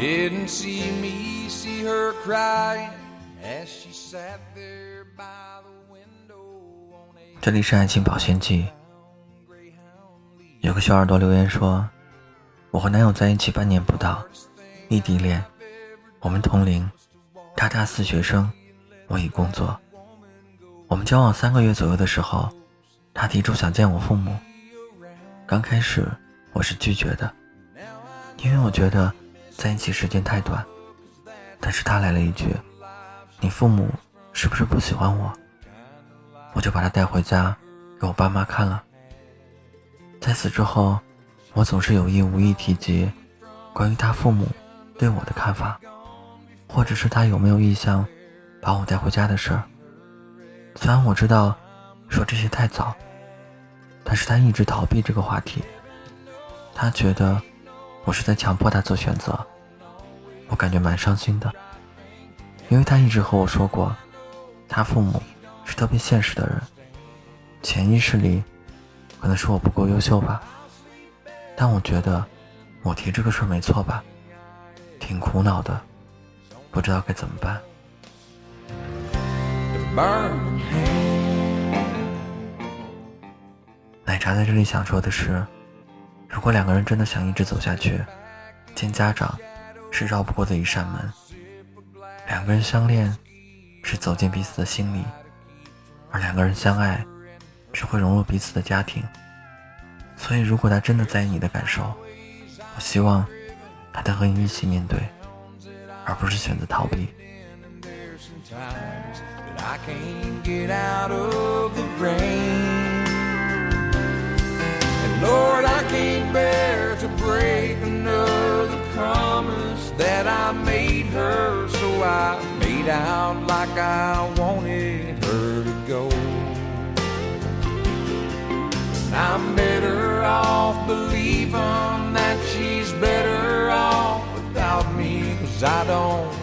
didn't see me see her cry as she sat there by the window 这里是爱情保鲜剂。有个小耳朵留言说，我和男友在一起半年不到，异地恋，我们同龄，他大四学生，我已工作。我们交往三个月左右的时候，他提出想见我父母。刚开始我是拒绝的，因为我觉得在一起时间太短。但是他来了一句：“你父母是不是不喜欢我？”我就把他带回家给我爸妈看了。在此之后，我总是有意无意提及关于他父母对我的看法，或者是他有没有意向把我带回家的事儿。虽然我知道说这些太早，但是他一直逃避这个话题。他觉得我是在强迫他做选择，我感觉蛮伤心的，因为他一直和我说过，他父母是特别现实的人，潜意识里。可能是我不够优秀吧，但我觉得我提这个事儿没错吧，挺苦恼的，不知道该怎么办。奶茶在这里想说的是，如果两个人真的想一直走下去，见家长是绕不过的一扇门。两个人相恋是走进彼此的心里，而两个人相爱。是会融入彼此的家庭，所以如果他真的在意你的感受，我希望他能和你一起面对，而不是选择逃避。her, so I made out like I wanted her to go. I'm better off believing that she's better off without me, cause I don't